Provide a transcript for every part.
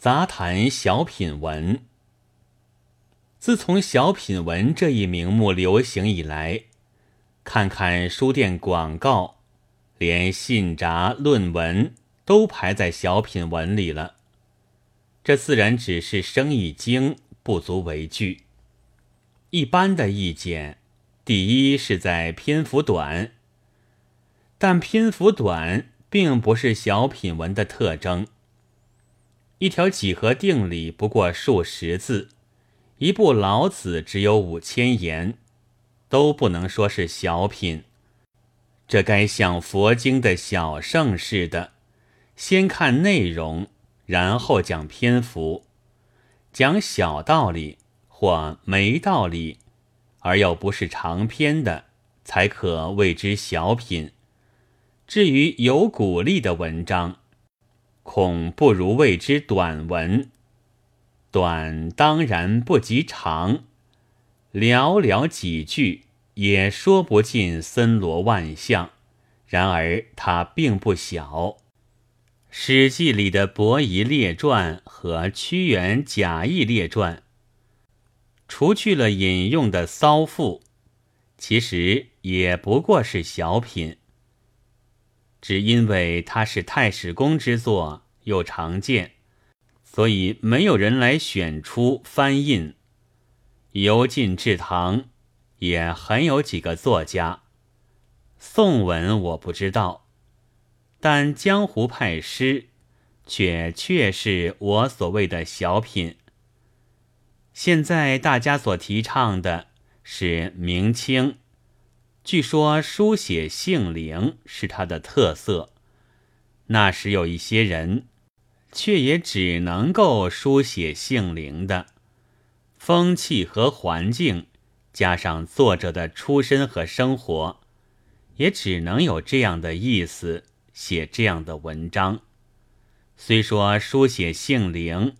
杂谈小品文。自从小品文这一名目流行以来，看看书店广告，连信札、论文都排在小品文里了。这自然只是生意经，不足为惧。一般的意见，第一是在篇幅短，但篇幅短并不是小品文的特征。一条几何定理不过数十字，一部老子只有五千言，都不能说是小品。这该像佛经的小圣似的，先看内容，然后讲篇幅，讲小道理或没道理，而又不是长篇的，才可谓之小品。至于有鼓励的文章，恐不如谓之短文，短当然不及长，寥寥几句也说不尽森罗万象。然而它并不小，《史记》里的伯夷列传和屈原贾谊列传，除去了引用的骚赋，其实也不过是小品。只因为它是太史公之作，又常见，所以没有人来选出翻印。由晋至唐，也很有几个作家。宋文我不知道，但江湖派诗却确是我所谓的小品。现在大家所提倡的是明清。据说书写性灵是他的特色，那时有一些人，却也只能够书写性灵的风气和环境，加上作者的出身和生活，也只能有这样的意思，写这样的文章。虽说书写性灵，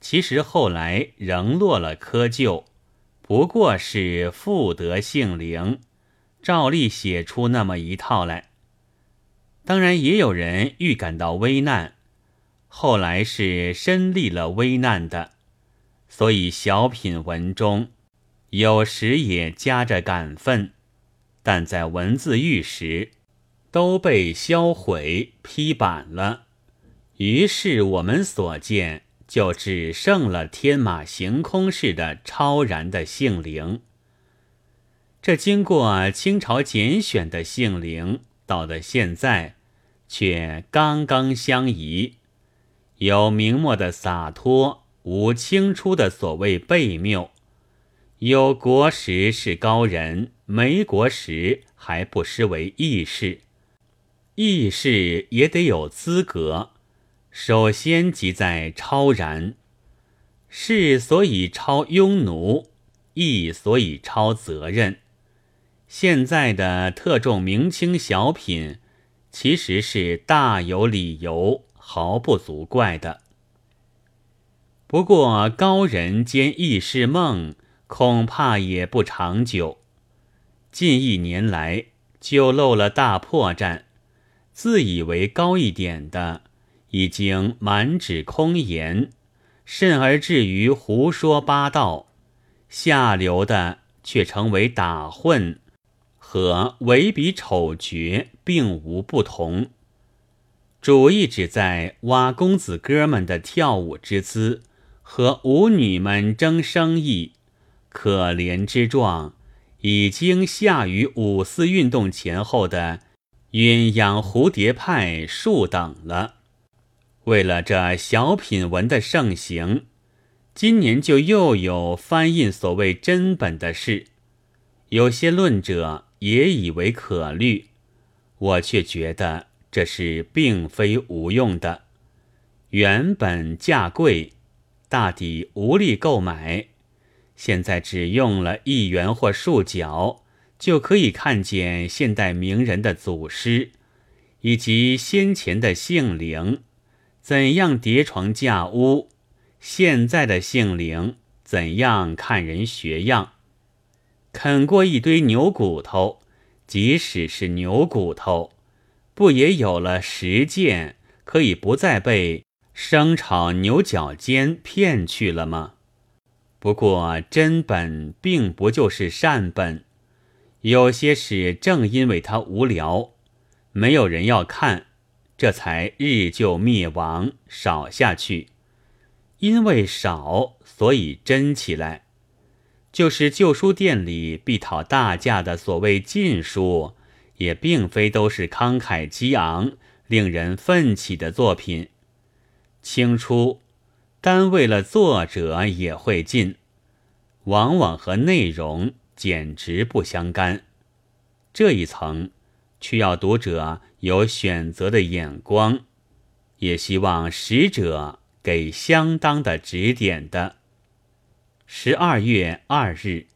其实后来仍落了窠臼，不过是复得性灵。照例写出那么一套来，当然也有人预感到危难，后来是身历了危难的，所以小品文中有时也夹着感愤，但在文字狱时都被销毁批版了，于是我们所见就只剩了天马行空似的超然的性灵。这经过清朝拣选的性灵，到了现在，却刚刚相宜，有明末的洒脱，无清初的所谓悖谬；有国时是高人，没国时还不失为义士。义士也得有资格，首先即在超然。士所以超庸奴，义所以超责任。现在的特重明清小品，其实是大有理由，毫不足怪的。不过高人兼异世梦，恐怕也不长久。近一年来，就露了大破绽，自以为高一点的，已经满纸空言，甚而至于胡说八道；下流的却成为打混。和唯笔丑绝并无不同，主意只在挖公子哥们的跳舞之姿和舞女们争生意，可怜之状已经下于五四运动前后的鸳鸯蝴蝶派数等了。为了这小品文的盛行，今年就又有翻印所谓真本的事，有些论者。也以为可虑，我却觉得这是并非无用的。原本价贵，大抵无力购买，现在只用了一元或数角，就可以看见现代名人的祖师，以及先前的姓灵怎样叠床架屋，现在的姓灵怎样看人学样。啃过一堆牛骨头，即使是牛骨头，不也有了实践，可以不再被生炒牛角尖骗去了吗？不过真本并不就是善本，有些事正因为它无聊，没有人要看，这才日就灭亡少下去。因为少，所以真起来。就是旧书店里必讨大价的所谓禁书，也并非都是慷慨激昂、令人奋起的作品。清初，单为了作者也会禁。往往和内容简直不相干，这一层需要读者有选择的眼光，也希望使者给相当的指点的。十二月二日。